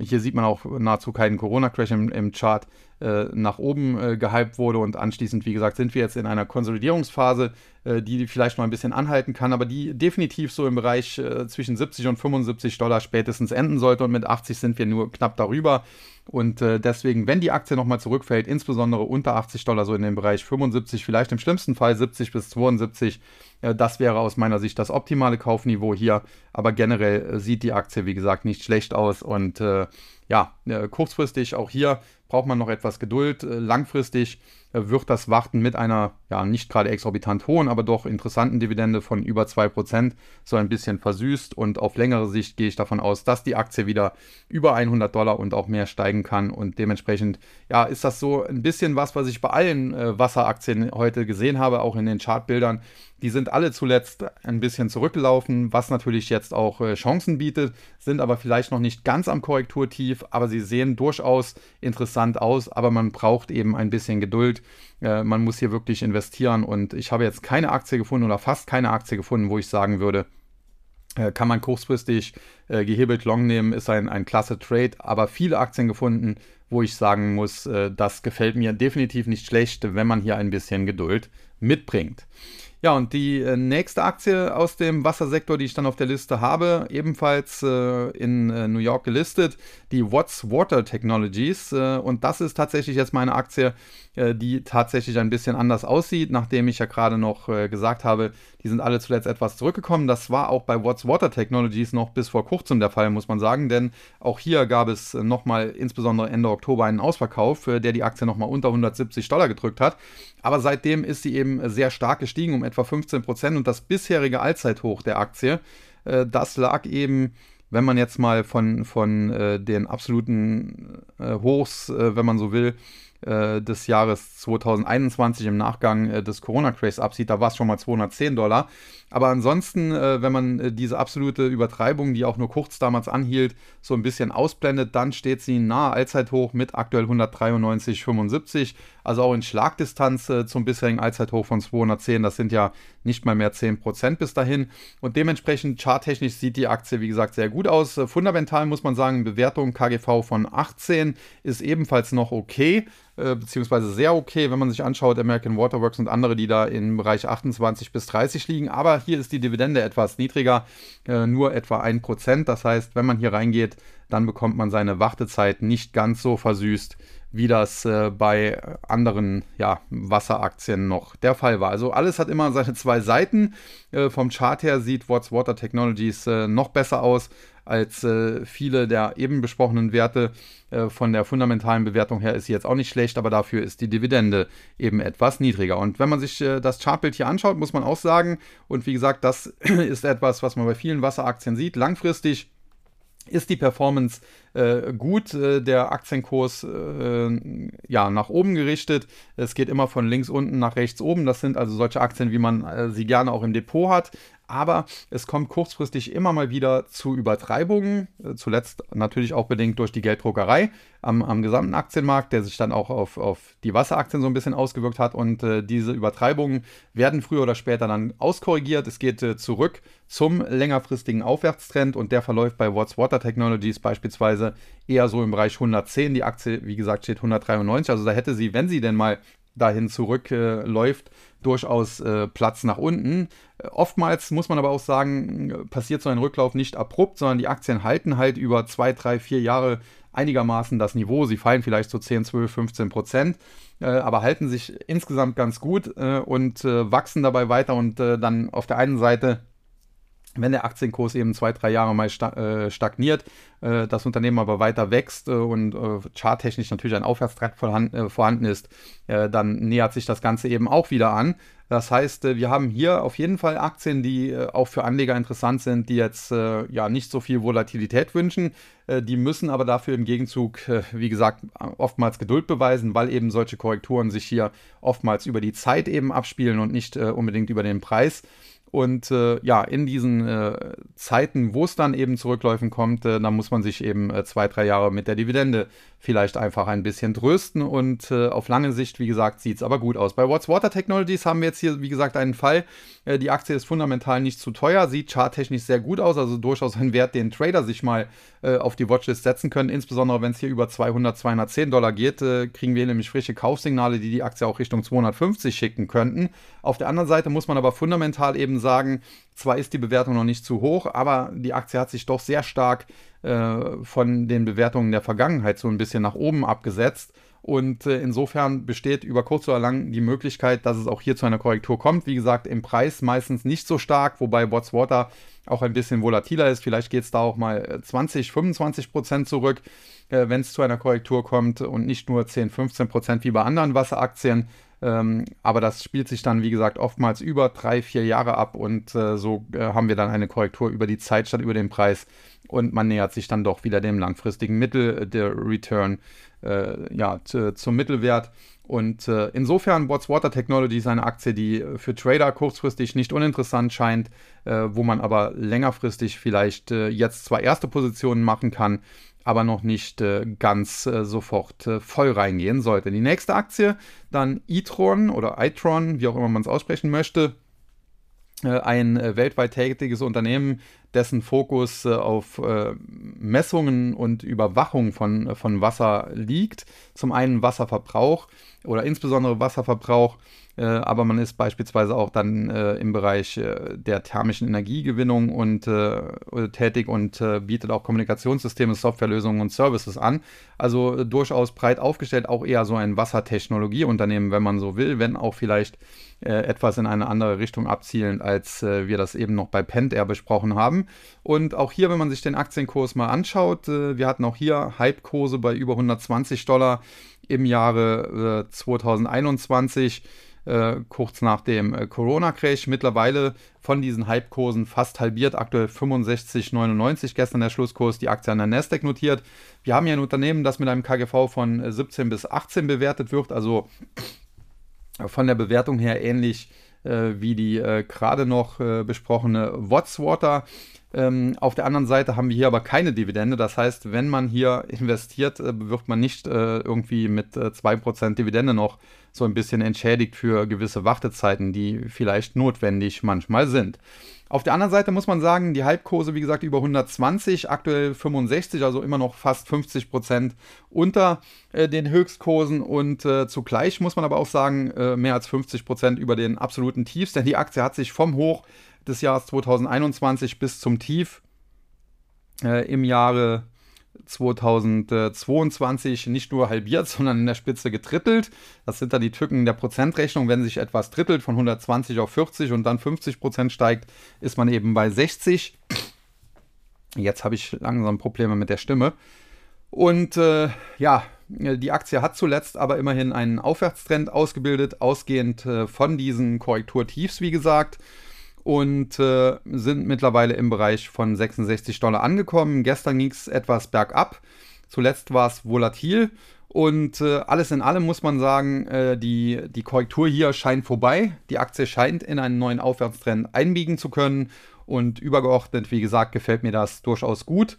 hier sieht man auch nahezu keinen Corona-Crash im, im, Chart äh, nach oben äh, gehypt wurde und anschließend, wie gesagt, sind wir jetzt in einer Konsolidierungsphase, äh, die vielleicht noch ein bisschen anhalten kann, aber die definitiv so im Bereich äh, zwischen 70 und 75 Dollar spätestens enden sollte und mit 80 sind wir nur knapp darüber. Und äh, deswegen, wenn die Aktie nochmal zurückfällt, insbesondere unter 80 Dollar, so in dem Bereich 75, vielleicht im schlimmsten Fall 70 bis 72, äh, das wäre aus meiner Sicht das optimale Kaufniveau hier. Aber generell äh, sieht die Aktie, wie gesagt, nicht schlecht aus. Und äh, ja, äh, kurzfristig auch hier braucht man noch etwas Geduld. Äh, langfristig wird das Warten mit einer, ja, nicht gerade exorbitant hohen, aber doch interessanten Dividende von über 2% so ein bisschen versüßt. Und auf längere Sicht gehe ich davon aus, dass die Aktie wieder über 100 Dollar und auch mehr steigen kann. Und dementsprechend, ja, ist das so ein bisschen was, was ich bei allen äh, Wasseraktien heute gesehen habe, auch in den Chartbildern. Die sind alle zuletzt ein bisschen zurückgelaufen, was natürlich jetzt auch äh, Chancen bietet, sind aber vielleicht noch nicht ganz am Korrekturtief, aber sie sehen durchaus interessant aus, aber man braucht eben ein bisschen Geduld. Äh, man muss hier wirklich investieren und ich habe jetzt keine Aktie gefunden oder fast keine Aktie gefunden, wo ich sagen würde, äh, kann man kurzfristig gehebelt long nehmen, ist ein, ein klasse Trade, aber viele Aktien gefunden, wo ich sagen muss, das gefällt mir definitiv nicht schlecht, wenn man hier ein bisschen Geduld mitbringt. Ja, und die äh, nächste Aktie aus dem Wassersektor, die ich dann auf der Liste habe, ebenfalls äh, in äh, New York gelistet, die Watts Water Technologies. Äh, und das ist tatsächlich jetzt meine Aktie, äh, die tatsächlich ein bisschen anders aussieht, nachdem ich ja gerade noch äh, gesagt habe, die sind alle zuletzt etwas zurückgekommen. Das war auch bei Watts Water Technologies noch bis vor kurzem der Fall, muss man sagen, denn auch hier gab es nochmal insbesondere Ende Oktober einen Ausverkauf, der die Aktie nochmal unter 170 Dollar gedrückt hat. Aber seitdem ist sie eben sehr stark gestiegen, um etwa 15 Prozent. Und das bisherige Allzeithoch der Aktie, äh, das lag eben, wenn man jetzt mal von, von äh, den absoluten äh, Hochs, äh, wenn man so will, äh, des Jahres 2021 im Nachgang äh, des Corona-Craze absieht, da war es schon mal 210 Dollar. Aber ansonsten, äh, wenn man äh, diese absolute Übertreibung, die auch nur kurz damals anhielt, so ein bisschen ausblendet, dann steht sie nahe Allzeithoch mit aktuell 193,75. Also auch in Schlagdistanz äh, zum bisherigen Allzeithoch von 210. Das sind ja nicht mal mehr 10% bis dahin. Und dementsprechend charttechnisch sieht die Aktie, wie gesagt, sehr gut aus. Äh, fundamental muss man sagen, Bewertung KGV von 18 ist ebenfalls noch okay äh, beziehungsweise sehr okay, wenn man sich anschaut, American Waterworks und andere, die da im Bereich 28 bis 30 liegen. Aber hier ist die Dividende etwas niedriger, äh, nur etwa 1%. Das heißt, wenn man hier reingeht, dann bekommt man seine Wartezeit nicht ganz so versüßt, wie das äh, bei anderen ja, Wasseraktien noch der Fall war. Also alles hat immer seine zwei Seiten. Äh, vom Chart her sieht Watts Water Technologies äh, noch besser aus als äh, viele der eben besprochenen Werte. Äh, von der fundamentalen Bewertung her ist sie jetzt auch nicht schlecht, aber dafür ist die Dividende eben etwas niedriger. Und wenn man sich äh, das Chartbild hier anschaut, muss man auch sagen, und wie gesagt, das ist etwas, was man bei vielen Wasseraktien sieht, langfristig ist die Performance äh, gut, äh, der Aktienkurs äh, ja nach oben gerichtet. Es geht immer von links unten nach rechts oben. Das sind also solche Aktien, wie man äh, sie gerne auch im Depot hat aber es kommt kurzfristig immer mal wieder zu Übertreibungen, äh, zuletzt natürlich auch bedingt durch die Gelddruckerei am, am gesamten Aktienmarkt, der sich dann auch auf, auf die Wasseraktien so ein bisschen ausgewirkt hat und äh, diese Übertreibungen werden früher oder später dann auskorrigiert. Es geht äh, zurück zum längerfristigen Aufwärtstrend und der verläuft bei Watts Water Technologies beispielsweise eher so im Bereich 110. Die Aktie, wie gesagt, steht 193, also da hätte sie, wenn sie denn mal dahin zurückläuft, äh, durchaus äh, Platz nach unten. Äh, oftmals muss man aber auch sagen, passiert so ein Rücklauf nicht abrupt, sondern die Aktien halten halt über zwei, drei, vier Jahre einigermaßen das Niveau. Sie fallen vielleicht so 10, 12, 15 Prozent, äh, aber halten sich insgesamt ganz gut äh, und äh, wachsen dabei weiter und dann auf der einen Seite wenn der Aktienkurs eben zwei, drei Jahre mal äh, stagniert, äh, das Unternehmen aber weiter wächst äh, und charttechnisch natürlich ein Aufwärtstrend vorhanden ist, dann nähert sich das Ganze eben auch wieder an. Das heißt, wir haben hier auf jeden Fall Aktien, die auch für Anleger interessant sind, die jetzt ja nicht so viel Volatilität wünschen. Die müssen aber dafür im Gegenzug, wie gesagt, oftmals Geduld beweisen, weil eben solche Korrekturen sich hier oftmals über die Zeit eben abspielen und nicht unbedingt über den Preis. Und äh, ja, in diesen äh, Zeiten, wo es dann eben zu Rückläufen kommt, äh, dann muss man sich eben äh, zwei, drei Jahre mit der Dividende vielleicht einfach ein bisschen trösten. Und äh, auf lange Sicht, wie gesagt, sieht es aber gut aus. Bei What's Water Technologies haben wir jetzt hier, wie gesagt, einen Fall. Äh, die Aktie ist fundamental nicht zu teuer, sieht charttechnisch sehr gut aus, also durchaus ein Wert, den Trader sich mal auf die Watchlist setzen können. Insbesondere wenn es hier über 200, 210 Dollar geht, kriegen wir nämlich frische Kaufsignale, die die Aktie auch Richtung 250 schicken könnten. Auf der anderen Seite muss man aber fundamental eben sagen, zwar ist die Bewertung noch nicht zu hoch, aber die Aktie hat sich doch sehr stark äh, von den Bewertungen der Vergangenheit so ein bisschen nach oben abgesetzt. Und äh, insofern besteht über kurz oder lang die Möglichkeit, dass es auch hier zu einer Korrektur kommt. Wie gesagt, im Preis meistens nicht so stark, wobei Water auch ein bisschen volatiler ist. Vielleicht geht es da auch mal 20, 25 Prozent zurück, äh, wenn es zu einer Korrektur kommt und nicht nur 10, 15 Prozent wie bei anderen Wasseraktien. Ähm, aber das spielt sich dann, wie gesagt, oftmals über drei, vier Jahre ab und äh, so äh, haben wir dann eine Korrektur über die Zeit statt über den Preis und man nähert sich dann doch wieder dem langfristigen Mittel, äh, der Return, äh, ja, zum Mittelwert. Und äh, insofern, Water Technology ist eine Aktie, die für Trader kurzfristig nicht uninteressant scheint, äh, wo man aber längerfristig vielleicht äh, jetzt zwar erste Positionen machen kann, aber noch nicht äh, ganz äh, sofort äh, voll reingehen sollte. Die nächste Aktie, dann e-tron oder itron, wie auch immer man es aussprechen möchte, ein weltweit tätiges Unternehmen, dessen Fokus äh, auf Messungen und Überwachung von, von Wasser liegt. Zum einen Wasserverbrauch oder insbesondere Wasserverbrauch äh, aber man ist beispielsweise auch dann äh, im Bereich äh, der thermischen Energiegewinnung und tätig und bietet auch Kommunikationssysteme, Softwarelösungen und Services an. Also durchaus breit aufgestellt, auch eher so ein Wassertechnologieunternehmen, wenn man so will, wenn auch vielleicht etwas in eine andere Richtung abzielend, als wir das eben noch bei Pentair besprochen haben. Und auch hier, wenn man sich den Aktienkurs mal anschaut, wir hatten auch hier Hype-Kurse bei über 120 Dollar im Jahre 2021 äh, kurz nach dem äh, Corona-Crash. Mittlerweile von diesen Hype-Kursen fast halbiert, aktuell 65,99 gestern der Schlusskurs, die Aktie an der Nasdaq notiert. Wir haben hier ein Unternehmen, das mit einem KGV von 17 bis 18 bewertet wird, also von der Bewertung her ähnlich äh, wie die äh, gerade noch äh, besprochene Watswater. Ähm, auf der anderen Seite haben wir hier aber keine Dividende. Das heißt, wenn man hier investiert, äh, wird man nicht äh, irgendwie mit äh, 2% Dividende noch so ein bisschen entschädigt für gewisse Wartezeiten, die vielleicht notwendig manchmal sind. Auf der anderen Seite muss man sagen, die Halbkurse, wie gesagt, über 120, aktuell 65, also immer noch fast 50 Prozent unter äh, den Höchstkursen. Und äh, zugleich muss man aber auch sagen, äh, mehr als 50 Prozent über den absoluten Tiefs, denn die Aktie hat sich vom Hoch des Jahres 2021 bis zum Tief äh, im Jahre 2022 nicht nur halbiert, sondern in der Spitze getrittelt. Das sind dann die Tücken der Prozentrechnung. Wenn sich etwas trittelt von 120 auf 40 und dann 50 Prozent steigt, ist man eben bei 60. Jetzt habe ich langsam Probleme mit der Stimme. Und äh, ja, die Aktie hat zuletzt aber immerhin einen Aufwärtstrend ausgebildet, ausgehend äh, von diesen Korrekturtiefs, wie gesagt und äh, sind mittlerweile im Bereich von 66 Dollar angekommen. Gestern ging es etwas bergab. Zuletzt war es volatil. Und äh, alles in allem muss man sagen, äh, die, die Korrektur hier scheint vorbei. Die Aktie scheint in einen neuen Aufwärtstrend einbiegen zu können. Und übergeordnet, wie gesagt, gefällt mir das durchaus gut.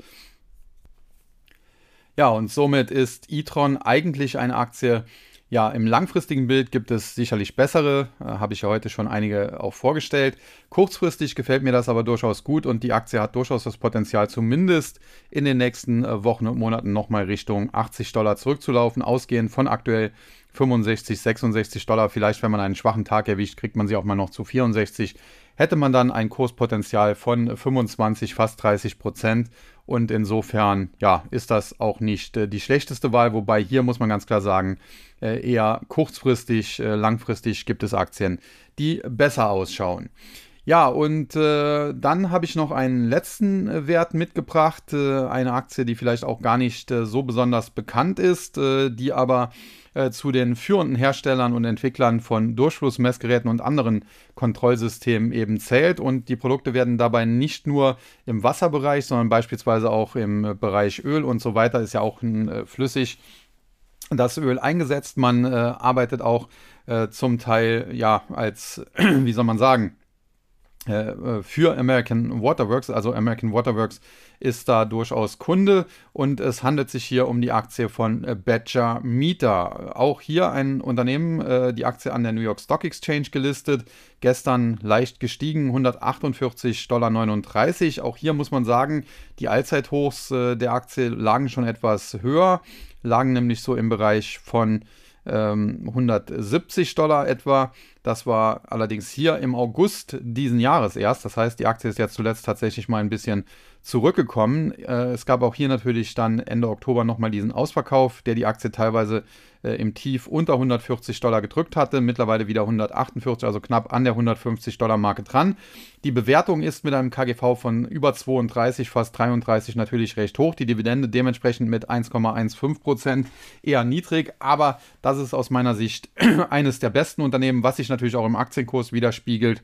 Ja, und somit ist e-tron eigentlich eine Aktie, ja, im langfristigen Bild gibt es sicherlich bessere, äh, habe ich ja heute schon einige auch vorgestellt. Kurzfristig gefällt mir das aber durchaus gut und die Aktie hat durchaus das Potenzial, zumindest in den nächsten äh, Wochen und Monaten nochmal Richtung 80 Dollar zurückzulaufen, ausgehend von aktuell 65, 66 Dollar. Vielleicht, wenn man einen schwachen Tag erwischt, kriegt man sie auch mal noch zu 64 hätte man dann ein Kurspotenzial von 25, fast 30 Prozent. Und insofern, ja, ist das auch nicht äh, die schlechteste Wahl. Wobei hier muss man ganz klar sagen, äh, eher kurzfristig, äh, langfristig gibt es Aktien, die besser ausschauen. Ja, und äh, dann habe ich noch einen letzten äh, Wert mitgebracht, äh, eine Aktie, die vielleicht auch gar nicht äh, so besonders bekannt ist, äh, die aber äh, zu den führenden Herstellern und Entwicklern von Durchflussmessgeräten und anderen Kontrollsystemen eben zählt. Und die Produkte werden dabei nicht nur im Wasserbereich, sondern beispielsweise auch im Bereich Öl und so weiter, ist ja auch ein flüssig das Öl eingesetzt. Man arbeitet auch zum Teil ja als, wie soll man sagen, äh, äh, für American Waterworks. Also American Waterworks ist da durchaus Kunde und es handelt sich hier um die Aktie von äh, Badger Meter. Auch hier ein Unternehmen, die Aktie an der New York Stock Exchange gelistet. Gestern leicht gestiegen, 148,39 Dollar. Auch hier muss man sagen, die Allzeithochs der Aktie lagen schon etwas höher, lagen nämlich so im Bereich von 170 ähm, Dollar etwa. Das war allerdings hier im August diesen Jahres erst. Das heißt, die Aktie ist jetzt zuletzt tatsächlich mal ein bisschen zurückgekommen. Äh, es gab auch hier natürlich dann Ende Oktober nochmal diesen Ausverkauf, der die Aktie teilweise äh, im Tief unter 140 Dollar gedrückt hatte, mittlerweile wieder 148, also knapp an der 150 Dollar Marke dran. Die Bewertung ist mit einem KGV von über 32, fast 33 natürlich recht hoch. Die Dividende dementsprechend mit 1,15 Prozent eher niedrig, aber das ist aus meiner Sicht eines der besten Unternehmen, was sich natürlich auch im Aktienkurs widerspiegelt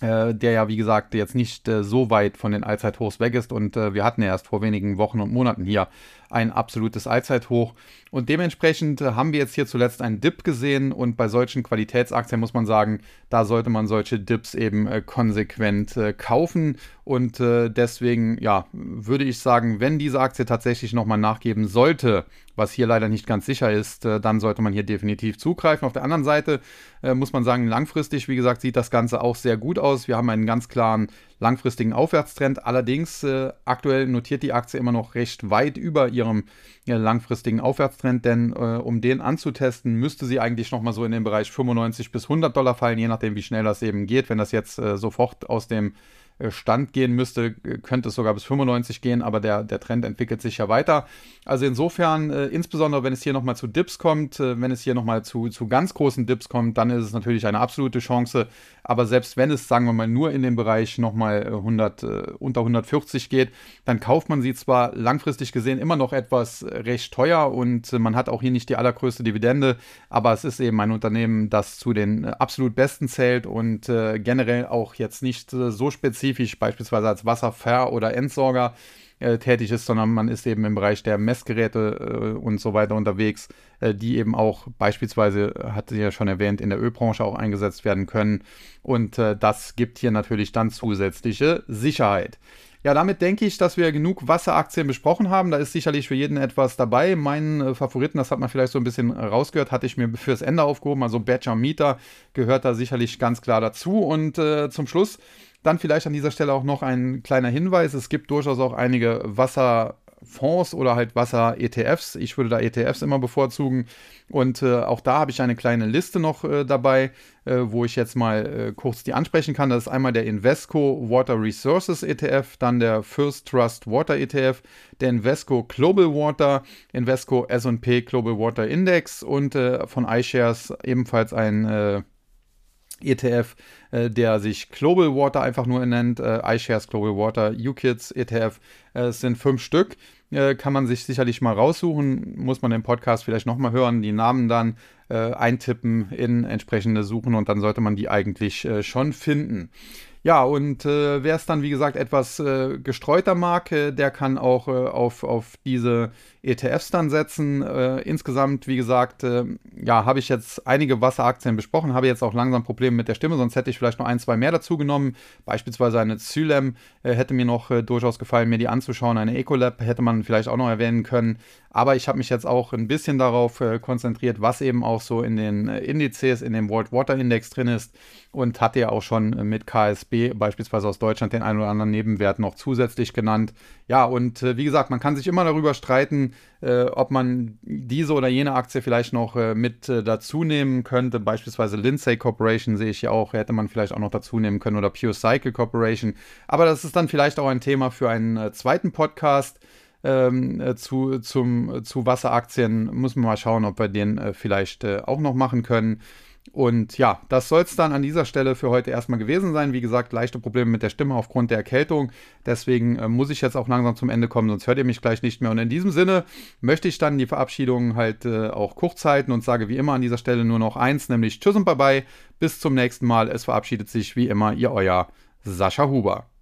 äh, der ja, wie gesagt, jetzt nicht äh, so weit von den Allzeithochs weg ist. Und äh, wir hatten ja erst vor wenigen Wochen und Monaten hier ein absolutes Allzeithoch. Und dementsprechend äh, haben wir jetzt hier zuletzt einen Dip gesehen. Und bei solchen Qualitätsaktien muss man sagen, da sollte man solche Dips eben äh, konsequent kaufen. Und deswegen, ja, würde ich sagen, wenn diese Aktie tatsächlich nochmal nachgeben sollte, was hier leider nicht ganz sicher ist, dann sollte man hier definitiv zugreifen. Auf der anderen Seite muss man sagen, langfristig, wie gesagt, sieht das Ganze auch sehr gut aus. Wir haben einen ganz klaren langfristigen Aufwärtstrend. Allerdings äh, aktuell notiert die Aktie immer noch recht weit über ihrem äh, langfristigen Aufwärtstrend, denn äh, um den anzutesten, müsste sie eigentlich nochmal so in den Bereich 95 bis 100 Dollar fallen, je nachdem, wie schnell das eben geht. Wenn das jetzt äh, sofort aus dem äh, Stand gehen müsste, könnte es sogar bis 95 gehen, aber der, der Trend entwickelt sich ja weiter. Also insofern, äh, insbesondere wenn es hier nochmal zu Dips kommt, äh, wenn es hier nochmal zu, zu ganz großen Dips kommt, dann ist es natürlich eine absolute Chance. Aber selbst wenn es, sagen wir mal, nur in dem Bereich nochmal 100, äh, unter 140 geht, dann kauft man sie zwar langfristig gesehen immer noch etwas recht teuer und man hat auch hier nicht die allergrößte Dividende, aber es ist eben ein Unternehmen, das zu den absolut besten zählt und äh, generell auch jetzt nicht äh, so speziell spezifisch beispielsweise als Wasserver- oder Entsorger äh, tätig ist, sondern man ist eben im Bereich der Messgeräte äh, und so weiter unterwegs, äh, die eben auch beispielsweise, hat sie ja schon erwähnt, in der Ölbranche auch eingesetzt werden können. Und äh, das gibt hier natürlich dann zusätzliche Sicherheit. Ja, damit denke ich, dass wir genug Wasseraktien besprochen haben. Da ist sicherlich für jeden etwas dabei. Meinen äh, Favoriten, das hat man vielleicht so ein bisschen rausgehört, hatte ich mir fürs Ende aufgehoben. Also Badger Meter gehört da sicherlich ganz klar dazu. Und äh, zum Schluss dann vielleicht an dieser Stelle auch noch ein kleiner Hinweis. Es gibt durchaus auch einige Wasserfonds oder halt Wasser-ETFs. Ich würde da ETFs immer bevorzugen. Und äh, auch da habe ich eine kleine Liste noch äh, dabei, äh, wo ich jetzt mal äh, kurz die ansprechen kann. Das ist einmal der Invesco Water Resources ETF, dann der First Trust Water ETF, der Invesco Global Water, Invesco SP Global Water Index und äh, von iShares ebenfalls ein äh, ETF, äh, der sich Global Water einfach nur nennt, äh, iShares Global Water, UKIDS ETF. Äh, es sind fünf Stück, äh, kann man sich sicherlich mal raussuchen, muss man den Podcast vielleicht nochmal hören, die Namen dann äh, eintippen in entsprechende Suchen und dann sollte man die eigentlich äh, schon finden. Ja, und äh, wer es dann, wie gesagt, etwas äh, gestreuter mag, äh, der kann auch äh, auf, auf diese ETFs dann setzen. Äh, insgesamt, wie gesagt, äh, ja, habe ich jetzt einige Wasseraktien besprochen, habe jetzt auch langsam Probleme mit der Stimme, sonst hätte ich vielleicht noch ein, zwei mehr dazu genommen. Beispielsweise eine Zylem hätte mir noch durchaus gefallen, mir die anzuschauen. Eine Ecolab hätte man vielleicht auch noch erwähnen können. Aber ich habe mich jetzt auch ein bisschen darauf konzentriert, was eben auch so in den Indizes, in dem World Water Index drin ist und hatte ja auch schon mit KSB beispielsweise aus Deutschland den einen oder anderen Nebenwert noch zusätzlich genannt. Ja, und äh, wie gesagt, man kann sich immer darüber streiten, äh, ob man diese oder jene Aktie vielleicht noch äh, mit äh, dazu nehmen könnte. Beispielsweise Lindsay Corporation sehe ich ja auch, hätte man vielleicht auch noch dazu nehmen können oder Pure Cycle Corporation. Aber das ist dann vielleicht auch ein Thema für einen äh, zweiten Podcast. Ähm, äh, zu, zum, zu Wasseraktien muss man mal schauen, ob wir den vielleicht auch noch machen können. Und ja, das soll es dann an dieser Stelle für heute erstmal gewesen sein. Wie gesagt, leichte Probleme mit der Stimme aufgrund der Erkältung. Deswegen äh, muss ich jetzt auch langsam zum Ende kommen, sonst hört ihr mich gleich nicht mehr. Und in diesem Sinne möchte ich dann die Verabschiedung halt äh, auch kurz halten und sage wie immer an dieser Stelle nur noch eins, nämlich Tschüss und Bye-bye. Bis zum nächsten Mal. Es verabschiedet sich wie immer ihr euer Sascha Huber.